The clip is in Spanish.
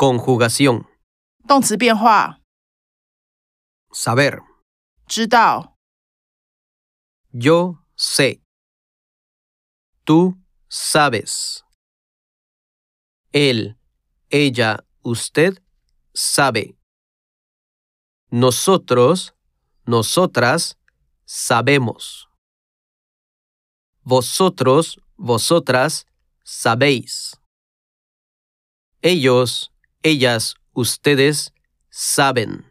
Conjugación. 动词变化， Saber. 知道， Yo sé. Tú sabes. Él, ella, usted sabe. Nosotros, nosotras sabemos. Vosotros, vosotras sabéis. Ellos, ellas, ustedes saben.